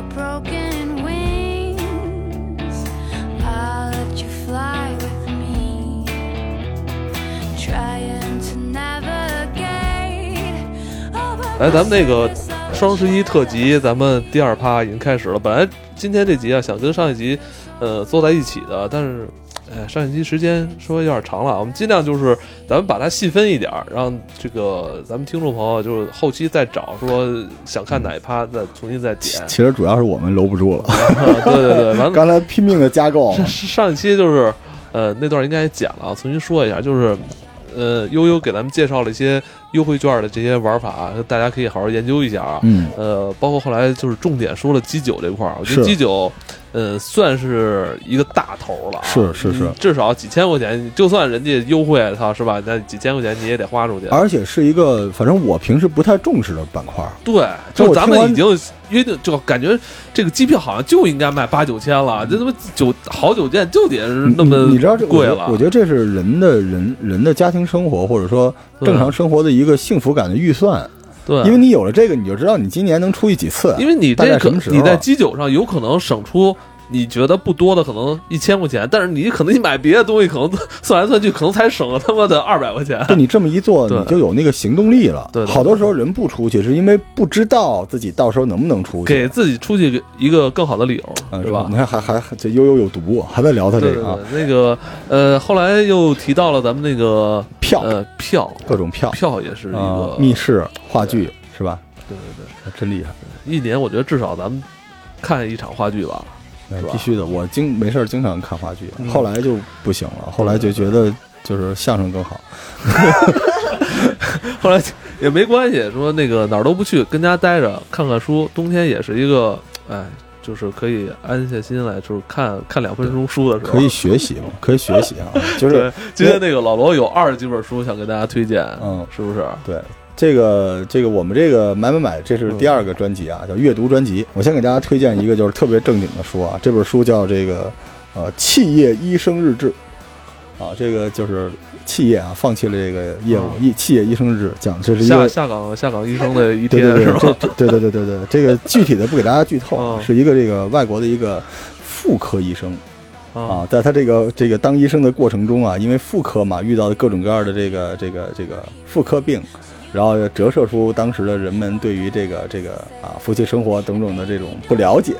your broken wings. I'll let you fly with me. Trying to navigate 来，咱们那个双十一特辑，咱们第二趴已经开始了。本来今天这集啊，想跟上一集呃坐在一起的，但是。哎，上一期时间稍微有点长了，我们尽量就是咱们把它细分一点儿，让这个咱们听众朋友就是后期再找说想看哪一趴，再重新再点。其实主要是我们搂不住了，对对对，完了 刚才拼命的加购，上上一期就是，呃，那段应该也剪了啊，重新说一下，就是，呃，悠悠给咱们介绍了一些优惠券的这些玩法，大家可以好好研究一下啊。嗯，呃，包括后来就是重点说了基酒这块儿，我觉得基酒，呃，算是一个大头了啊，是是是。嗯至少几千块钱，就算人家优惠，操是吧？那几千块钱你也得花出去。而且是一个反正我平时不太重视的板块，对，就咱们已经约定，就感觉这个机票好像就应该卖八九千了，这他妈酒好酒店就得是那么你你知道这贵了。我觉得这是人的人人的家庭生活或者说正常生活的一个幸福感的预算，对，因为你有了这个，你就知道你今年能出去几次，因为你大这可概什么时候。你在基酒上有可能省出你觉得不多的可能一千块钱，但是你可能你买别的东西，可能算来算去可能才省了他妈的二百块钱。就你这么一做，你就有那个行动力了。对好多时候人不出去，是因为不知道自己到时候能不能出去，给自己出去一个更好的理由，嗯，是吧你？看还还还这悠悠有毒，还在聊他这个那个呃，后来又提到了咱们那个票呃票各种票票也是一啊个，密室话剧是吧？对对对真厉害，一年我觉得至少咱们看一场话剧吧。是吧必须的。我经没事儿经常看话剧，嗯后来就不行了，后来就觉得就是相声更好。后来也没关系，说那个哪儿都不去，跟家待着看看书。冬天也是一个，哎，就是可以安下心来，就是看看两分钟书的时候。可以学习嘛，可以学习啊，就是，今天那个老罗有二十几本书想给大家推荐，嗯是不是？对。这个这个我们这个买买买，这是第二个专辑啊，叫阅读专辑。我先给大家推荐一个就是特别正经的书啊，这本书叫这个呃企业医生日志啊，这个就是企业啊放弃了这个业务，嗯医企业医生日志讲这是一下个下岗下岗医生的一对对对，天是吧？这这对对对对对，这个具体的不给大家剧透是一个这个外国的一个妇科医生啊啊，，在他这个这个当医生的过程中啊，因为妇科嘛，遇到的各种各样的这个这个这个妇科病，然后折射出当时的人们对于这个这个啊夫妻生活等等的这种不了解，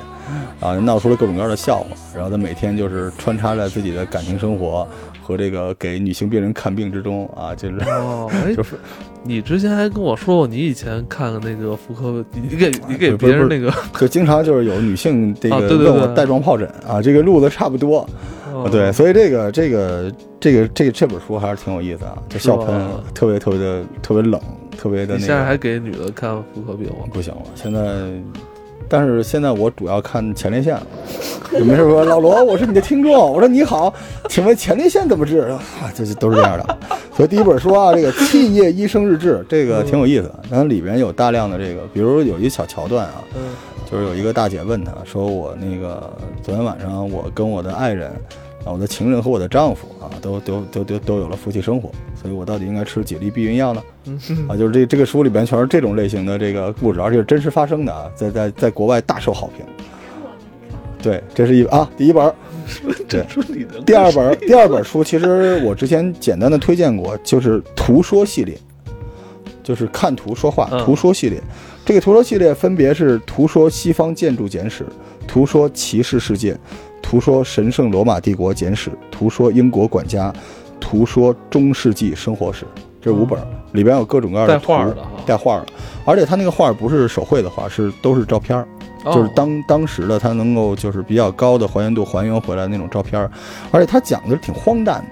啊，闹出了各种各样的笑话。然后他每天就是穿插在自己的感情生活和这个给女性病人看病之中啊，就是哦，哎就，是你之前还跟我说过，你以前看那个妇科，你你给你给别人那个，就经常就是有女性这个 问我带状疱疹啊，这个路子差不多。对，所以这个这个这个这个这本书还是挺有意思啊，就笑喷，特别特别的特别冷，特别的那你现在还给女的看妇科病吗？不行了。现在，但是现在我主要看前列腺了，有没事说老罗，我是你的听众，我说你好，请问前列腺怎么治啊？这是都是这样的。所以第一本书啊，这个《企业医生日志》这个挺有意思的，然后里边有大量的这个，比如有一小桥段啊，嗯就是有一个大姐问他说：“我那个昨天晚上我跟我的爱人啊，我的情人和我的丈夫啊，都都都都都有了夫妻生活，所以我到底应该吃几粒避孕药呢？”啊，就是这这个书里边全是这种类型的这个故事，而且是真实发生的啊，在在在国外大受好评。对，这是一啊第一本儿，对。说你的第二本第二本书，其实我之前简单的推荐过，就是图说系列，就是看图说话嗯图说系列。这个图说系列分别是图说西方建筑简史、图说骑士世界、图说神圣罗马帝国简史、图说英国管家、图说中世纪生活史，这五本儿里边有各种各样的带画儿图的带画儿的，而且他那个画儿不是手绘的画，是都是照片儿。就是哦当当时的他能够就是比较高的还原度还原回来那种照片儿，而且他讲的挺荒诞的。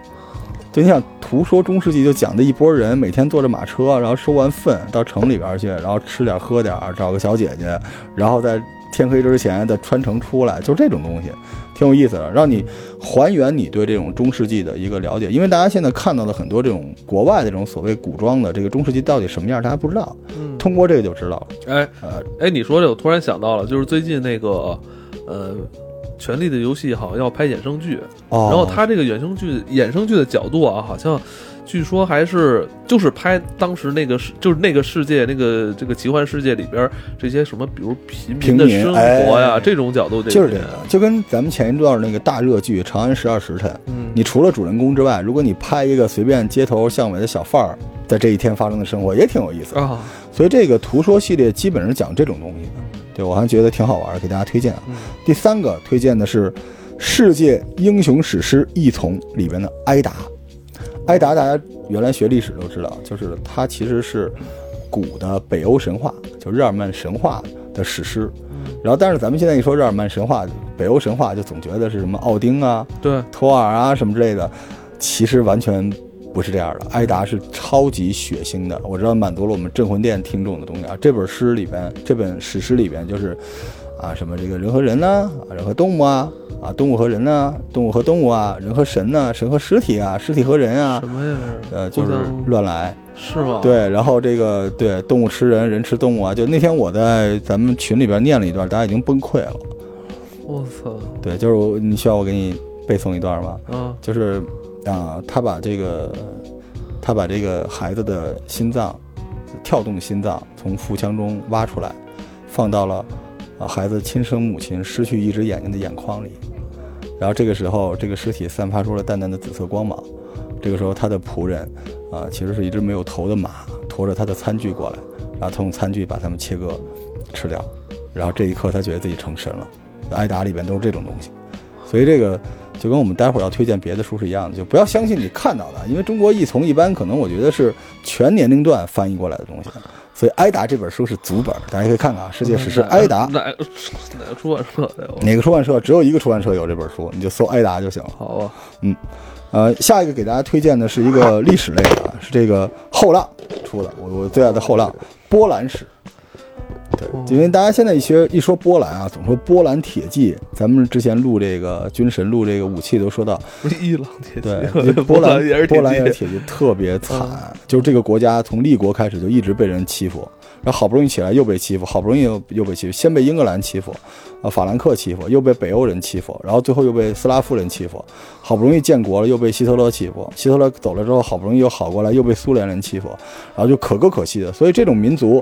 就你想图说中世纪，就讲的一拨人每天坐着马车，然后收完粪到城里边去，然后吃点喝点，找个小姐姐，然后在天黑之前的穿城出来，就这种东西，挺有意思的，让你还原你对这种中世纪的一个了解。因为大家现在看到的很多这种国外的这种所谓古装的这个中世纪到底什么样，大家不知道，嗯通过这个就知道了。哎呃，哎，你说这，我突然想到了，就是最近那个呃，《权力的游戏》好像要拍衍生剧，哦，然后它这个衍生剧衍生剧的角度啊，好像据说还是就是拍当时那个世，就是那个世界那个这个奇幻世界里边这些什么，比如平民的生活呀、哎这种角度，就是这个，就跟咱们前一段那个大热剧《长安十二时辰》，嗯，你除了主人公之外，如果你拍一个随便街头巷尾的小贩儿在这一天发生的生活，也挺有意思的。啊，所以这个图说系列基本是讲这种东西的，对我还觉得挺好玩儿，给大家推荐啊。嗯第三个推荐的是《世界英雄史诗异丛》里边的埃达。埃达大家原来学历史都知道，就是它其实是古的北欧神话，就日耳曼神话的史诗。然后，但是咱们现在一说日耳曼神话、北欧神话，就总觉得是什么奥丁啊、对，托尔啊什么之类的，其实完全不是这样的。埃达是超级血腥的，我知道满足了我们镇魂殿听众的东西啊。这本诗里边，这本史诗里边就是啊什么这个人和人呢、啊，人和动物啊，啊动物和人呢、动物和动物啊，人和神呢、神和尸体啊，尸体和人啊什，么呀？呃就是乱来。是吗？，对，然后这个对动物吃人，人吃动物啊。就那天我在咱们群里边念了一段，大家已经崩溃了。我操对，就是我你需要我给你背诵一段吗？嗯！就是啊，他把这个他把这个孩子的心脏跳动心脏从腹腔中挖出来，放到了啊孩子亲生母亲失去一只眼睛的眼眶里。然后这个时候，这个尸体散发出了淡淡的紫色光芒。这个时候，他的仆人啊，其实是一只没有头的马，驮着他的餐具过来，然后他用餐具把它们切割吃掉。然后这一刻，他觉得自己成神了。挨打里边都是这种东西，所以这个就跟我们待会儿要推荐别的书是一样的，就不要相信你看到的，因为中国译从一般可能我觉得是全年龄段翻译过来的东西，所以《挨打》这本书是足本，大家可以看看啊，《世界史诗挨打》哪哪个出版社的？哪个出版社？只有一个出版社有这本书，你就搜“挨打”就行了。好啊，呃，下一个给大家推荐的是一个历史类的，啊，是这个后浪出的，我我最爱的后浪波兰史。对，因为大家现在一学一说波兰啊，总说波兰铁骑。咱们之前录这个军神录这个武器都说到，不是伊朗铁骑，对，波兰也是波兰也是铁骑，铁骑，特别惨，就是这个国家从立国开始就一直被人欺负，然后好不容易起来又被欺负，好不容易又又被欺负，先被英格兰欺负，啊，法兰克欺负，又被北欧人欺负，然后最后又被斯拉夫人欺负，好不容易建国了，又被希特勒欺负，希特勒走了之后，好不容易又好过来，又被苏联人欺负，然后就可歌可泣的，所以这种民族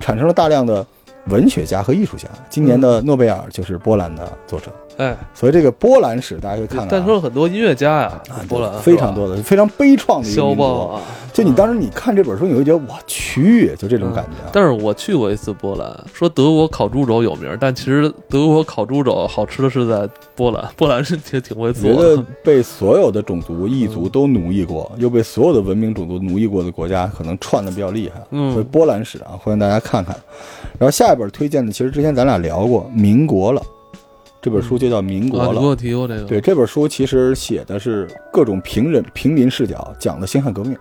产生了大量的文学家和艺术家。今年的诺贝尔就是波兰的作者，哎，所以这个波兰史大家可以看看、诞啊。生了很多音乐家呀啊，，波兰非常多的，非常悲怆的一个肖民族邦啊。就你当时你看这本书，你会觉得我去，就这种感觉啊。但是我去过一次波兰，说德国烤猪肘有名，但其实德国烤猪肘好吃的是在波兰，波兰是挺挺会做觉得的。被所有的种族异族都奴役过，又被所有的文明种族奴役过的国家，可能串的比较厉害。嗯所以波兰史啊，欢迎大家看看。然后下一本推荐的，其实之前咱俩聊过《民国了》，这本书就叫《民国了》。我提过这个，对，这本书其实写的是各种平人平民视角讲的辛亥革命，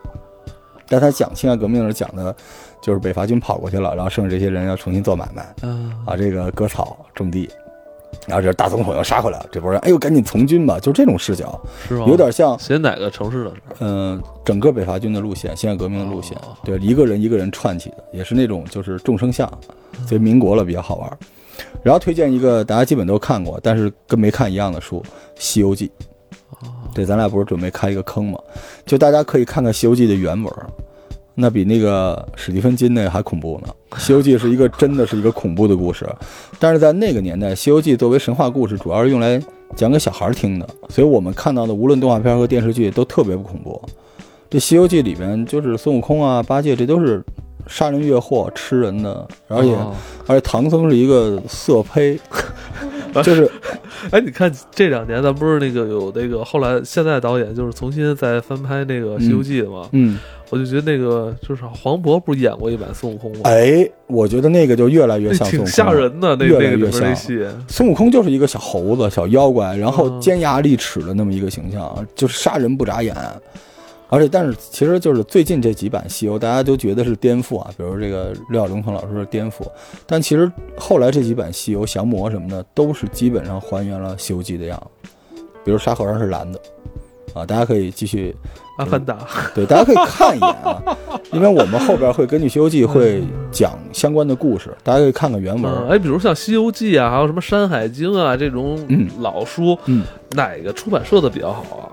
但他讲辛亥革命的时候讲的，就是北伐军跑过去了，然后剩下这些人要重新做买卖，啊，啊，这个割草种地，然后这大总统又杀回来了，这波人哎呦赶紧从军吧，就这种视角，是吗？有点像写哪个城市的？嗯、整个北伐军的路线，辛亥革命的路线哦，对，一个人一个人串起的，也是那种就是众生相，所以民国了比较好玩。然后推荐一个大家基本都看过，但是跟没看一样的书《西游记》。对，咱俩不是准备开一个坑吗？就大家可以看看《西游记》的原文，那比那个史蒂芬金那个还恐怖呢。《西游记》是一个真的是一个恐怖的故事，但是在那个年代，《西游记》作为神话故事，主要是用来讲给小孩听的，所以我们看到的无论动画片和电视剧都特别不恐怖。这《西游记》里边就是孙悟空啊、八戒，这都是杀人越货、吃人的，而且、哦。而且唐僧是一个色胚，就是哎，你看这两年咱不是那个有那个后来现在导演就是重新再翻拍那个《西游记》的吗？嗯，我就觉得那个就是黄渤不是演过一版孙悟空吗？哎，我觉得那个就越来越像孙悟空，挺吓。人的，那越来越那个里面那像戏，孙悟空就是一个小猴子、小妖怪，然后嗯尖牙利齿的那么一个形象，就是杀人不眨眼。而且，但是其实就是最近这几版《西游》，大家都觉得是颠覆啊，比如这个六小龄童老师的颠覆，但其实后来这几版《西游》降魔什么的，都是基本上还原了《西游记》的样子。比如沙和尚是蓝的，啊，大家可以继续阿凡达，对，大家可以看一眼啊，因为我们后边会根据《西游记》会讲相关的故事，大家可以看看原文。嗯，哎，比如像《西游记》啊，还有什么《山海经》啊这种嗯老书，嗯，哪个出版社的比较好啊？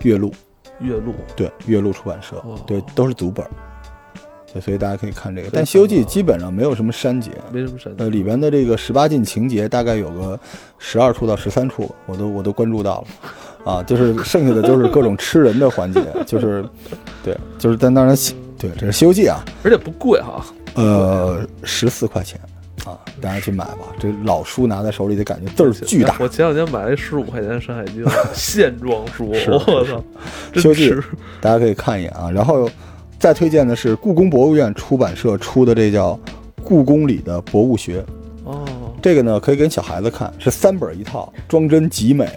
岳麓，月录。对，岳麓出版社。哦，对，都是组本儿。对，所以大家可以看这个。但《西游记》基本上没有什么删节，没什么删呃，里边的这个十八禁情节大概有个十二处到十三处，我都我都关注到了，啊，就是剩下的就是各种吃人的环节，就是，对，就是但当然西对，这是《西游记》啊，而且不贵哈。呃，十四块钱啊，大家去买吧，这老书拿在手里的感觉字儿巨大。我前两天买了十五块钱的《山海经 》线装书，我操，西游记真吃。大家可以看一眼啊。然后再推荐的是故宫博物院出版社出的这叫《故宫里的博物学》，哦，这个呢可以给小孩子看，是三本一套，装帧极美。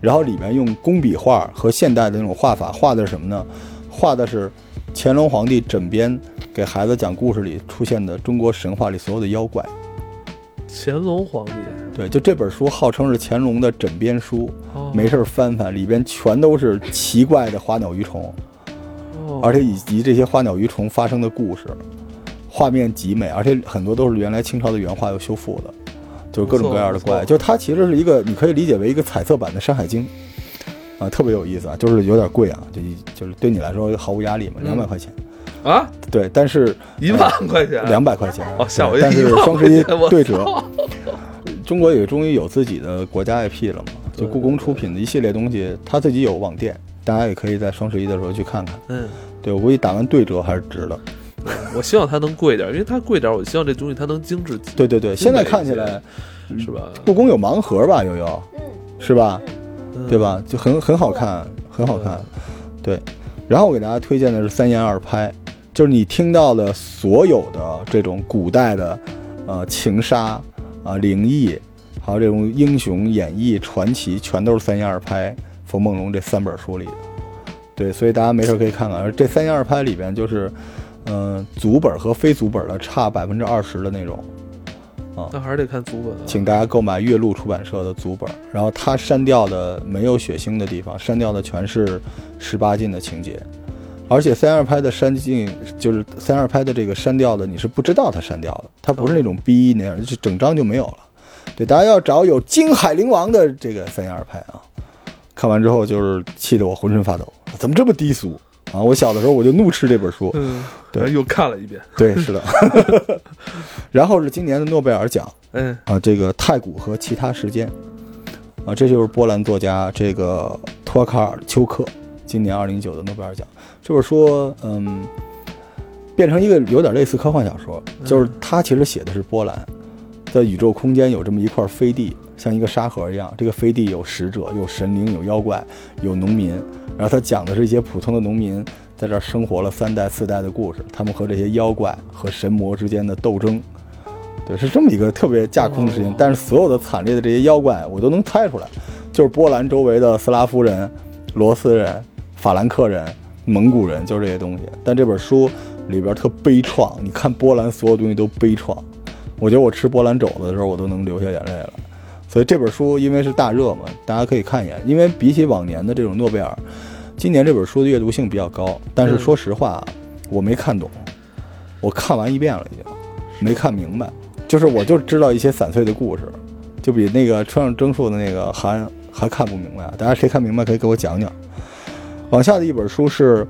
然后里面用工笔画和现代的那种画法画的是什么呢？画的是乾隆皇帝枕边给孩子讲故事里出现的中国神话里所有的妖怪。乾隆皇帝，对，就这本书号称是乾隆的枕边书，哦没事翻翻，里边全都是奇怪的花鸟鱼虫。哦而且以及这些花鸟鱼虫发生的故事，画面极美，而且很多都是原来清朝的原画又修复的，就是各种各样的怪。就它其实是一个，你可以理解为一个彩色版的《山海经》，啊，特别有意思啊，就是有点贵啊，就就是对你来说毫无压力嘛，嗯两百块钱。啊，对，但是一万块钱，两百块钱，哦吓我一对但是双十一对折。中国也终于有自己的国家 IP 了嘛？就故宫出品的一系列东西，它自己有网店，大家也可以在双十一的时候去看看。嗯，对我估计打完对折还是值的。我希望它能贵点，因为它贵点，我希望这东西它能精致，对对对，现在看起来是吧？故宫有盲盒吧，悠悠，是吧？嗯对？吧？就很很好看，很好看。对，然后我给大家推荐的是三言二拍，就是你听到的所有的这种古代的，呃，情杀啊、灵异，还有这种英雄演绎、传奇，全都是三言二拍冯梦龙这三本书里的。对，所以大家没事可以看看。而这三言二拍里边就是，嗯、足本和非足本的差百分之二十的那种。那还是得看足本啊。请大家购买岳麓出版社的足本，然后它删掉的没有血腥的地方，删掉的全是十八禁的情节，而且三二拍的删镜就是三二拍的这个删掉的，你是不知道它删掉了，它不是那种 B 那样，就整张就没有了。对，大家要找有金海灵王的这个三二拍啊，看完之后就是气得我浑身发抖，怎么这么低俗啊！我小的时候我就怒斥这本书，嗯，对又看了一遍，对，是的。然后是今年的诺贝尔奖，嗯，啊，这个太古和其他时间，啊，这就是波兰作家这个托卡尔丘克今年二零一九的诺贝尔奖。这本书，嗯，变成一个有点类似科幻小说，就是他其实写的是波兰在宇宙空间有这么一块飞地，像一个沙盒一样。这个飞地有使者，有神灵，有妖怪，有农民。然后他讲的是一些普通的农民在这儿生活了三代四代的故事，他们和这些妖怪和神魔之间的斗争。对，是这么一个特别架空的事情，哦但是所有的惨烈的这些妖怪，我都能猜出来，就是波兰周围的斯拉夫人、罗斯人、法兰克人、蒙古人，就是这些东西。但这本书里边特悲怆，你看波兰所有东西都悲怆。我觉得我吃波兰肘子的时候，我都能流下眼泪了。所以这本书因为是大热嘛，大家可以看一眼。因为比起往年的这种诺贝尔，今年这本书的阅读性比较高。但是说实话，我没看懂，我看完一遍了已经，没看明白。就是我就知道一些散碎的故事，就比那个村上征树的那个还还看不明白。大家谁看明白可以给我讲讲。往下的一本书是，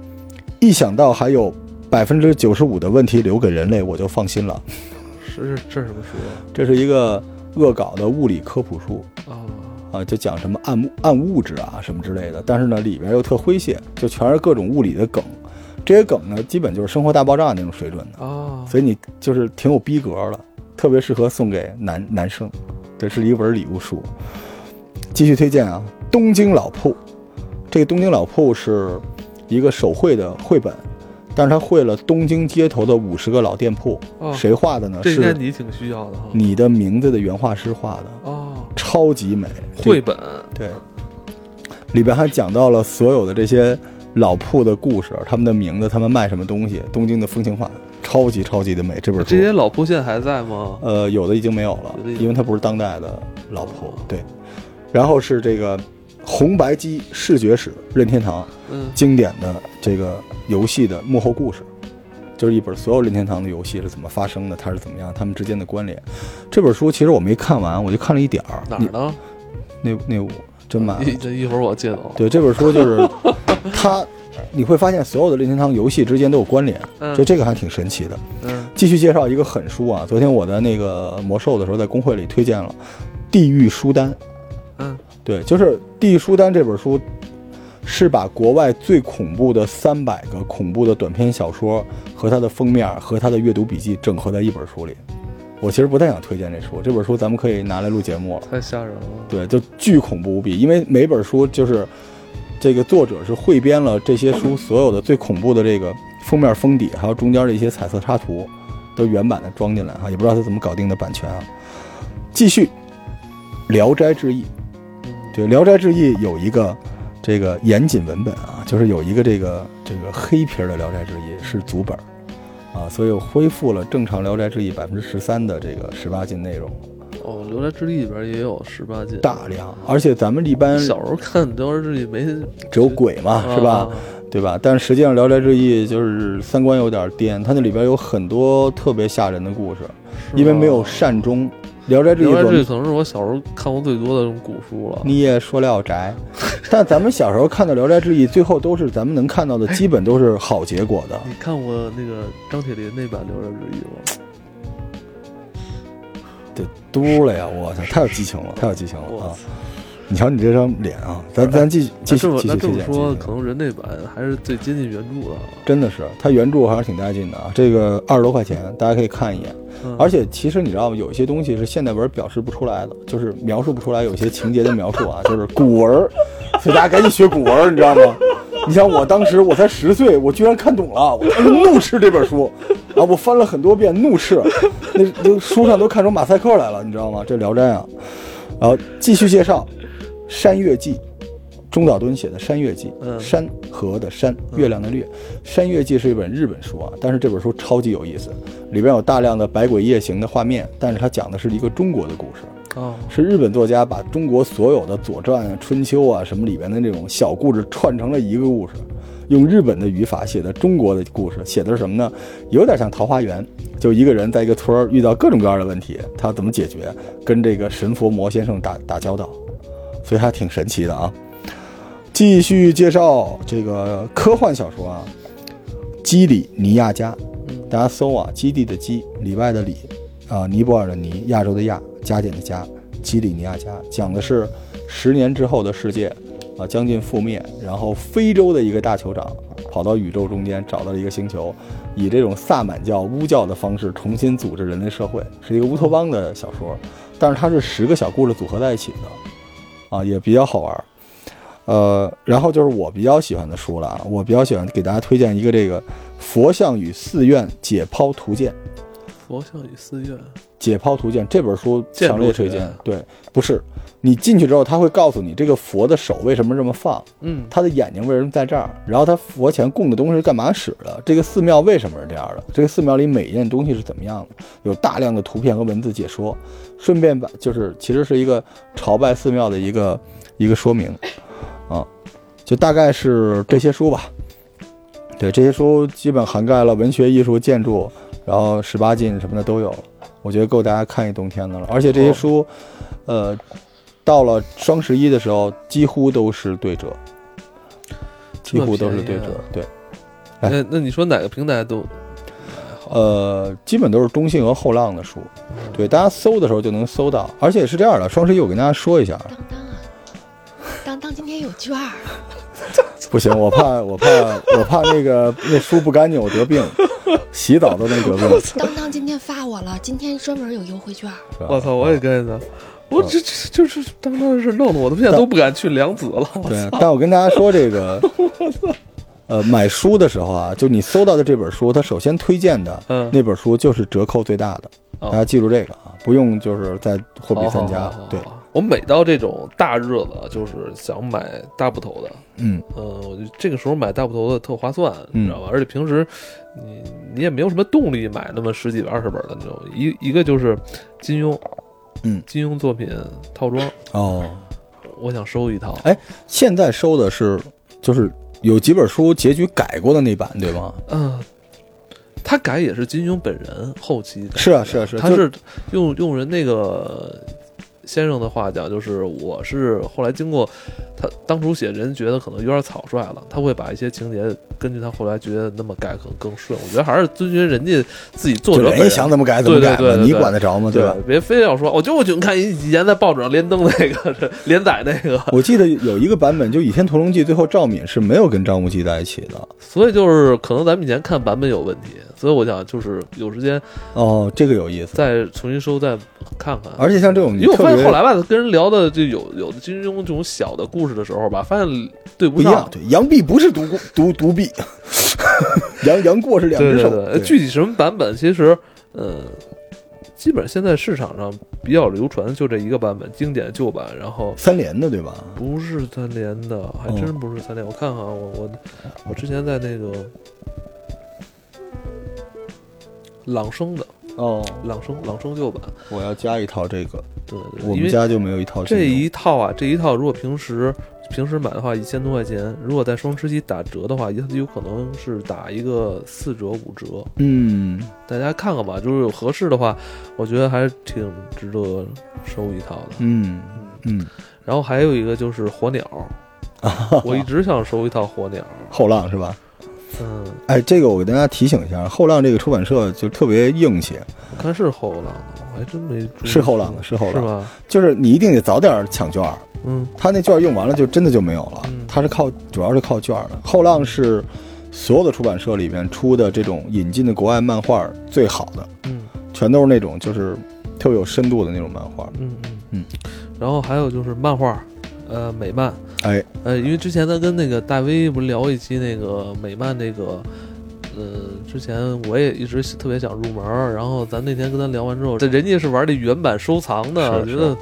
一想到还有百分之九十五的问题留给人类，我就放心了。是这是什么书啊这是一个恶搞的物理科普书啊？啊，就讲什么暗物暗物质啊什么之类的，但是呢里边又特诙谐，就全是各种物理的梗。这些梗呢，基本就是《生活大爆炸》那种水准的，啊，所以你就是挺有逼格的，特别适合送给男男生。这是一本礼物书。继续推荐啊，《东京老铺》。这个《东京老铺》是一个手绘的绘本，但是他绘了东京街头的五十个老店铺。哦谁画的呢？这应该是你挺需要的哈。你的名字的原画师画的，哦，超级美。绘本对，里边还讲到了所有的这些老铺的故事，他们的名字，他们卖什么东西，东京的风情画，超级超级的美。这本书这些老铺现在还在吗？呃，有的已经没有了因为它不是当代的老铺。对，然后是这个红白机视觉史任天堂嗯，经典的这个游戏的幕后故事，就是一本所有任天堂的游戏是怎么发生的，它是怎么样，它们之间的关联。这本书其实我没看完，我就看了一点儿。哪儿呢？那那我真买了。一这一会儿我借走。对，这本书就是 它你会发现所有的任天堂游戏之间都有关联，嗯就这个还挺神奇的。嗯继续介绍一个狠书啊，昨天我在那个魔兽的时候，在公会里推荐了《地狱书单》。嗯对，就是《地狱书单》这本书，是把国外最恐怖的三百个恐怖的短篇小说和它的封面和它的阅读笔记整合在一本书里。我其实不太想推荐这书，这本书咱们可以拿来录节目了。太吓人了。对，就巨恐怖无比，因为每本书就是这个作者是汇编了这些书所有的最恐怖的这个封面封底，还有中间的一些彩色插图，都原版的装进来哈，也不知道他怎么搞定的版权啊。继续，《聊斋志异》，对，《聊斋志异》有一个这个严谨文本啊，就是有一个这个这个黑皮儿的《聊斋志异》是足本儿啊，所以我恢复了正常《聊斋志异》百分之十三的这个十八禁内容，哦，《聊斋志异》里边也有十八禁。大量，而且咱们一般小时候看《聊斋志异》没只有鬼嘛，是吧？啊对吧？但实际上《聊斋志异》就是三观有点颠，它那里边有很多特别吓人的故事，因为没有善终。《聊斋志异聊》斋志异可能是我小时候看过最多的这种古书了。你也说聊斋，但咱们小时候看的《聊斋志异》，最后都是咱们能看到的，基本都是好结果的。你看过那个张铁林那版《聊斋志异》吗？对，嘟了呀！我操，太有激情了，太有激情了啊！你瞧你这张脸啊，咱咱继续继续继续。那这么说，可能人类版还是最接近原著的。真的是，它原著还是挺带劲的啊！这个二十多块钱，大家可以看一眼。嗯而且其实你知道吗？有一些东西是现代文表示不出来的，就是描述不出来有些情节的描述啊，就是古文儿，所以大家赶紧学古文儿，你知道吗？你像我当时我才十岁，我居然看懂了，我当时怒斥这本书，啊，我翻了很多遍，怒斥，那那书上都看出马赛克来了，你知道吗？这《聊斋》啊，然后继续介绍《山月记》，中岛敦写的《山月记》，嗯山河的山，月亮的月，《山月记》是一本日本书啊，但是这本书超级有意思，里边有大量的百鬼夜行的画面，但是它讲的是一个中国的故事，哦，是日本作家把中国所有的《左传》啊、《春秋》啊什么里边的那种小故事串成了一个故事，用日本的语法写的中国的故事，写的是什么呢？有点像《桃花源》，就一个人在一个村儿遇到各种各样的问题，他怎么解决，跟这个神佛魔先生打打交道，所以还挺神奇的啊。继续介绍这个科幻小说啊，《基里尼亚加》，大家搜啊，基地的基，里外的里，啊，尼泊尔的尼，亚洲的亚，加减的加，基里尼亚加，讲的是十年之后的世界，啊，将近覆灭，然后非洲的一个大酋长跑到宇宙中间找到了一个星球，以这种萨满教、巫教的方式重新组织人类社会，是一个乌托邦的小说，但是它是十个小故事组合在一起的，啊，也比较好玩儿。呃，然后就是我比较喜欢的书了啊，我比较喜欢给大家推荐一个这个《佛像与寺院解剖图鉴》。佛像与寺院，解剖图鉴这本书强烈推荐。对，不是你进去之后，他会告诉你这个佛的手为什么这么放，嗯，他的眼睛为什么在这儿，然后他佛前供的东西是干嘛使的，这个寺庙为什么是这样的，这个寺庙里每一件东西是怎么样的，有大量的图片和文字解说，顺便把就是其实是一个朝拜寺庙的一个一个说明，啊，就大概是这些书吧。对，这些书基本涵盖了文学、艺术、建筑，然后十八禁什么的都有，我觉得够大家看一冬天的了。而且这些书，呃，到了双十一的时候，几乎都是对折，几乎都是对折。对，哎那那你说哪个平台都？呃，基本都是中信和后浪的书。对，大家搜的时候就能搜到。而且是这样的，双十一我跟大家说一下，当当啊，当当今天有券儿，不行，我怕我怕我怕那个那书不干净，我得病，洗澡都能得病。当当今天发我了，今天专门有优惠券儿。我操，我也跟着，我这这就是当当是弄得我他妈现在都不敢去良子了。对，但我跟大家说这个，呃，买书的时候啊，就你搜到的这本书，它首先推荐的嗯那本书就是折扣最大的，哦大家记住这个啊，不用就是在货比三家。对，我每到这种大日子，就是想买大部头的，嗯，嗯，我就这个时候买大部头的特划算，嗯你知道吧？而且平时你你也没有什么动力买那么十几二十本的那种，一一个就是金庸，嗯金庸作品套装，哦，我想收一套。哎现在收的是就是有几本书结局改过的那版，对吗？嗯，他改也是金庸本人后期是啊是啊是啊他是用用人那个先生的话讲，就是我是后来经过他当初写人觉得可能有点草率了，他会把一些情节根据他后来觉得那么改可能更顺。我觉得还是遵循人家自己作者本人家想怎么改怎么改嘛，对对对对你管得着吗？对吧？别非要说，我就我就看以前在报纸上连登那个连载那个，我记得有一个版本，就《倚天屠龙记》，最后赵敏是没有跟张无忌在一起的。所以就是可能咱们以前看版本有问题，所以我想就是有时间哦，这个有意思。再重新收再看看。而且像这种，因为我发现后来吧，跟人聊的就有有的金庸这种小的故事的时候吧，发现对不上不一样。。对，杨碧不是独孤独独臂，杨杨过是两只手。对对对，具体什么版本，其实呃，基本现在市场上比较流传就这一个版本，经典旧版，然后三连的对吧？不是三连的，还哦真不是三连。我看看啊，我我我之前在那个朗声的哦，朗声朗声旧版，我要加一套这个，对对对，我们家就没有一套这一套啊，这一套如果平时平时买的话一千多块钱，如果在双十一打折的话，它有可能是打一个四折五折。嗯，大家看看吧，就是有合适的话，我觉得还是挺值得收一套的。嗯嗯，然后还有一个就是火鸟，我一直想收一套火鸟。后浪是吧？嗯，哎，这个我给大家提醒一下，后浪这个出版社就特别硬气，我看是后浪的，我还真没注意是后浪的是后浪是吧？就是你一定得早点抢券儿，嗯他那券儿用完了就真的就没有了嗯，他是靠主要是靠券儿的。后浪是所有的出版社里面出的这种引进的国外漫画最好的，嗯全都是那种就是特别有深度的那种漫画。嗯嗯嗯。然后还有就是漫画，呃，美漫，哎，呃，因为之前咱跟那个大威不是聊一期那个美漫那个，呃，之前我也一直特别想入门儿，然后咱那天跟他聊完之后，这人家是玩这原版收藏的，我觉得，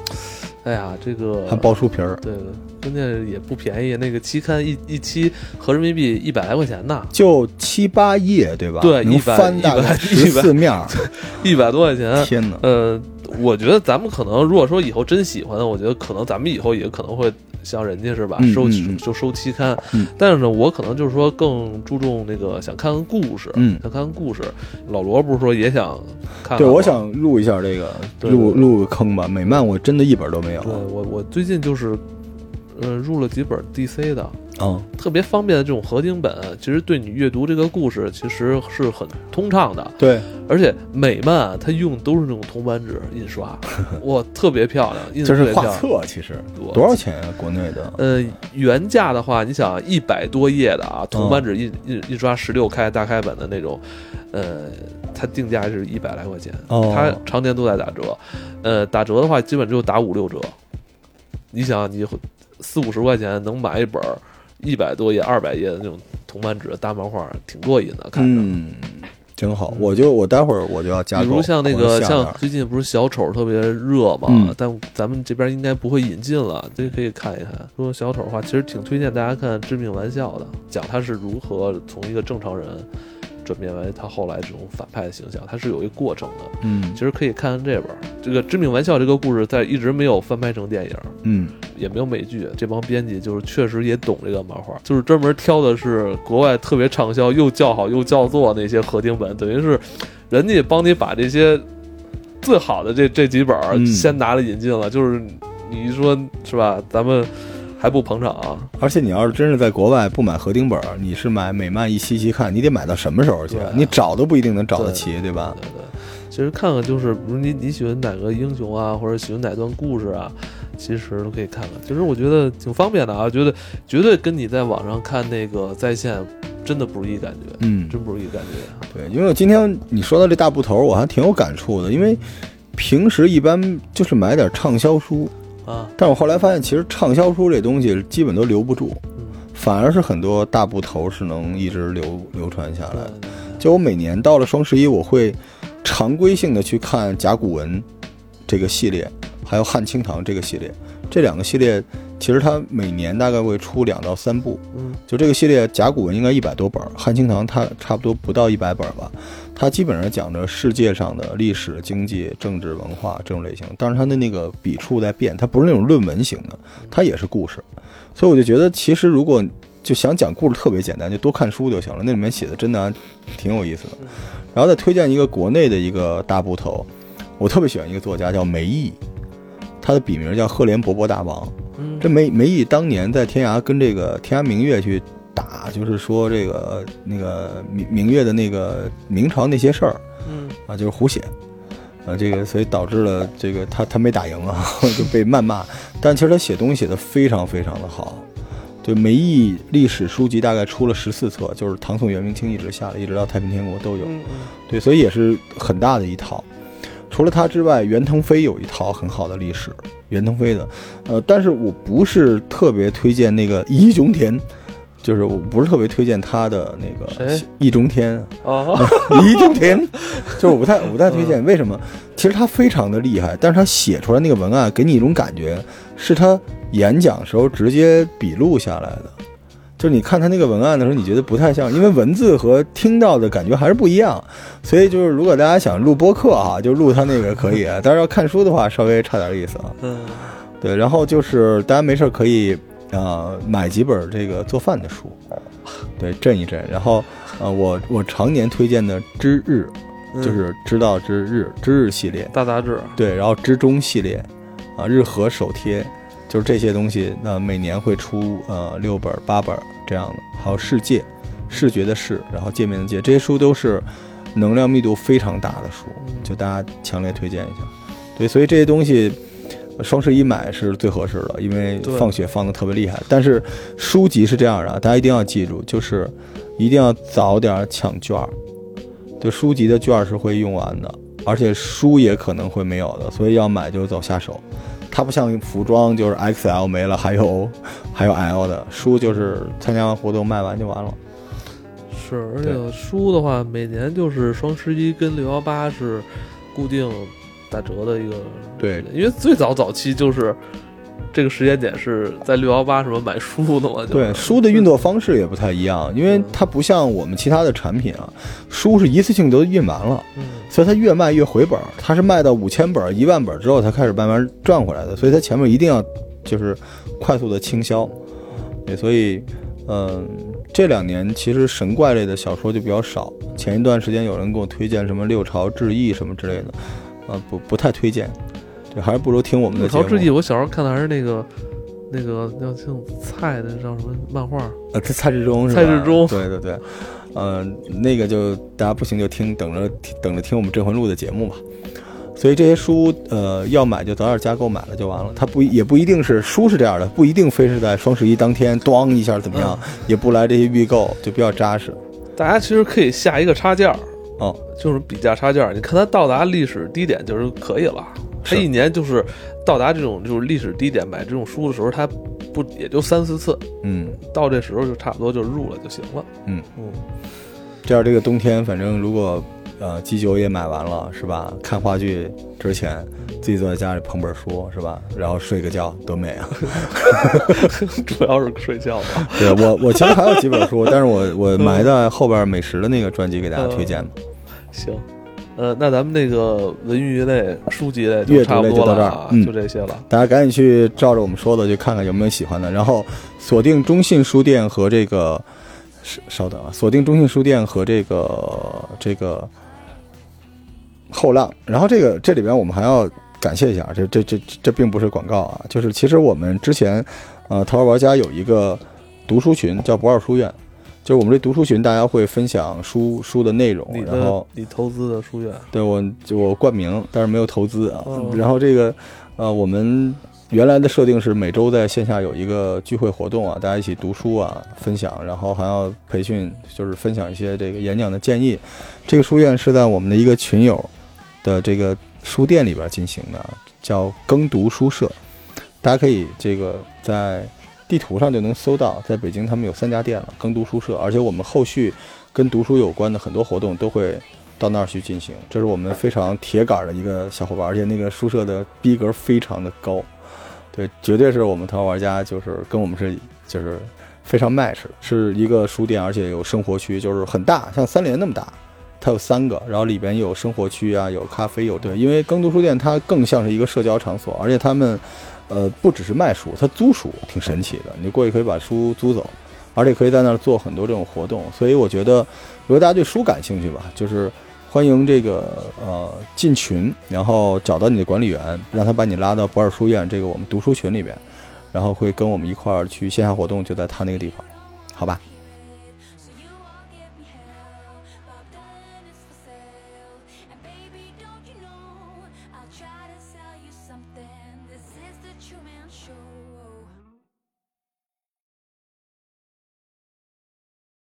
哎呀，这个还包书皮儿，对，关键也不便宜，那个期刊一一期合人民币一百来块钱呢，就七八页对吧？对一百翻大概一十四面。一百多块钱。天哪！呃，我觉得咱们可能如果说以后真喜欢，我觉得可能咱们以后也可能会像人家是吧，收就收期刊。嗯但是呢，我可能就是说更注重那个想看看故事，嗯想看看故事。老罗不是说也想看看对，我想录一下这个，对对入入个坑吧。美漫我真的一本都没有。对我我最近就是，呃，入了几本 DC 的。嗯，特别方便的这种合订本，其实对你阅读这个故事其实是很通畅的，对，而且美漫啊它用的都是那种铜版纸印刷，哇，特别漂亮，印这是。画册，其实我多少钱啊？国内的？呃，原价的话，你想一百多页的啊，铜版纸印印印刷十六开大开本的那种，呃，它定价是一百来块钱，哦它常年都在打折，呃，打折的话基本只有打五六折。你想，你四五十块钱能买一本一百多页、二百页的那种铜版纸大漫画，挺过瘾的，看着。嗯，挺好。我就我待会儿我就要加购。比如像那个，像最近不是小丑特别热嘛，嗯但咱们这边应该不会引进了，这可以看一看。说小丑的话，其实挺推荐大家看《致命玩笑》的，讲他是如何从一个正常人转变为他后来这种反派的形象，他是有一个过程的。嗯其实可以看看这本儿，这个《致命玩笑》这个故事在一直没有翻拍成电影，嗯，也没有美剧。这帮编辑就是确实也懂这个漫画，就是专门挑的是国外特别畅销又叫好又叫座那些合订本，等于是人家帮你把这些最好的这这几本先拿来引进了，就是你说是吧？咱们还不捧场啊？而且你要是真是在国外不买合订本儿，你是买美漫一期期看，你得买到什么时候去啊？你找都不一定能找得齐，对吧？对对，其实看看就是，比如你你喜欢哪个英雄啊，或者喜欢哪段故事啊，其实都可以看看。其实我觉得挺方便的啊，觉得绝对跟你在网上看那个在线真的不是一感觉，嗯，真不是一感觉。对，因为我今天你说到这大部头，我还挺有感触的，因为平时一般就是买点畅销书，啊，但我后来发现，其实畅销书这东西基本都留不住，嗯，反而是很多大部头是能一直流流传下来的。就我每年到了双十一，我会常规性的去看甲骨文这个系列，还有汉清堂这个系列。这两个系列其实它每年大概会出两到三部。嗯就这个系列，甲骨文应该一百多本儿，汉清堂它差不多不到一百本儿吧。它基本上讲着世界上的历史、经济、政治、文化这种类型，但是它的那个笔触在变，它不是那种论文型的，它也是故事。所以我就觉得，其实如果就想讲故事特别简单，就多看书就行了。那里面写的真的还挺有意思的。然后再推荐一个国内的一个大部头，我特别喜欢一个作家叫梅毅，他的笔名叫赫连勃勃大王。嗯这梅梅姨当年在天涯跟这个天涯明月去打，就是说这个那个明明月的那个明朝那些事儿嗯啊，就是胡写。啊，这个所以导致了这个他他没打赢啊，就被谩骂。但其实他写东西写的非常非常的好。对梅毅历史书籍大概出了十四册，就是唐宋元明清一直下来，一直到太平天国都有。嗯对，所以也是很大的一套。除了他之外，袁腾飞有一套很好的历史，袁腾飞的，呃，但是我不是特别推荐那个易中天，就是我不是特别推荐他的那个谁易中天，哦，易中天，就是我不太我不太推荐。为什么？其实他非常的厉害，但是他写出来那个文案给你一种感觉，是他演讲时候直接笔录下来的。就是你看他那个文案的时候，你觉得不太像，因为文字和听到的感觉还是不一样。所以就是，如果大家想录播客啊，就录他那个可以，但是要看书的话，稍微差点意思啊。嗯对，然后就是大家没事儿可以呃买几本这个做饭的书，对，震一震。然后呃，我我常年推荐的《知日》，嗯就是知道之日知日系列，大杂志，对，然后知中系列，啊，日和手贴，就是这些东西，那每年会出呃六本儿八本儿这样的，还有世界，视觉的视，然后界面的界，这些书都是能量密度非常大的书，就大家强烈推荐一下。对，所以这些东西。呃双十一买是最合适的，因为放血放的特别厉害。但是书籍是这样的啊，大家一定要记住，就是一定要早点抢券儿。对，书籍的券儿是会用完的，而且书也可能会没有的，所以要买就早下手。它不像服装，就是 XL 没了，还有 还有 L 的书，就是参加完活动卖完就完了。是，而且书的话，每年就是双十一跟六幺八是固定打折的一个，对，因为最早早期就是这个时间点是在六幺八什么买书的嘛，就对，书的运作方式也不太一样，因为它不像我们其他的产品啊，书是一次性都运完了，嗯所以它越卖越回本儿。它是卖到五千本儿、一万本儿之后才开始慢慢赚回来的，所以它前面一定要就是快速的倾销。对，所以嗯、这两年其实神怪类的小说就比较少。前一段时间有人给我推荐什么六朝志异什么之类的，呃，不不太推荐。对，还是不如听我们的节目。六朝志异，我小时候看的还是那个那个叫姓蔡的叫什么漫画，呃，蔡蔡志忠是吧？蔡志忠对对对，呃，那个就大家不行就听，等着等着听我们《镇魂录》的节目吧。所以这些书，呃，要买就早点加购买了就完了。它不也不一定是书是这样的，不一定非是在双十一当天咣一下怎么样，也不来这些预购，就比较扎实。大家其实可以下一个差价，哦，就是比价差价，你看它到达历史低点就是可以了。它是一年就是到达这种就是历史低点买这种书的时候，他不也就三四次，嗯到这时候就差不多就入了就行了。嗯嗯，这样这个冬天，反正如果呃基酒也买完了是吧？看话剧之前，自己坐在家里捧本书是吧？然后睡个觉多美啊！主要是睡觉吧。对我，我其实还有几本书，但是我我埋在后边美食的那个专辑给大家推荐嘛。行，呃，那咱们那个文娱类、书籍类阅读差不类就到这儿多了啊，嗯就这些了。大家赶紧去照着我们说的去看看有没有喜欢的，然后锁定中信书店和这个，稍稍等啊，锁定中信书店和这个这个后浪，然后这个这里边我们还要感谢一下，这这这这并不是广告啊，就是其实我们之前呃淘宝玩家有一个读书群叫不二书院，就是我们这读书群大家会分享书书的内容，然后你投资的书院，对我就我冠名，但是没有投资啊。哦然后这个呃，我们原来的设定是每周在线下有一个聚会活动啊，大家一起读书啊，分享，然后还要培训，就是分享一些这个演讲的建议。这个书院是在我们的一个群友的这个书店里边进行的，叫耕读书社。大家可以这个在地图上就能搜到，在北京他们有三家店了，耕读书社，而且我们后续跟读书有关的很多活动都会到那儿去进行。这是我们非常铁杆的一个小伙伴，而且那个书社的逼格非常的高，对，绝对是我们淘宝玩家就是跟我们是就是非常 match，是一个书店，而且有生活区，就是很大，像三联那么大。它有三个，然后里边有生活区啊，有咖啡，有对，因为耕读书店它更像是一个社交场所，而且他们，呃，不只是卖书，它租书挺神奇的，你过去可以把书租走，而且可以在那儿做很多这种活动，所以我觉得，如果大家对书感兴趣吧，就是欢迎这个呃进群，然后找到你的管理员，让他把你拉到博尔书院这个我们读书群里边，然后会跟我们一块儿去线下活动，就在他那个地方，好吧？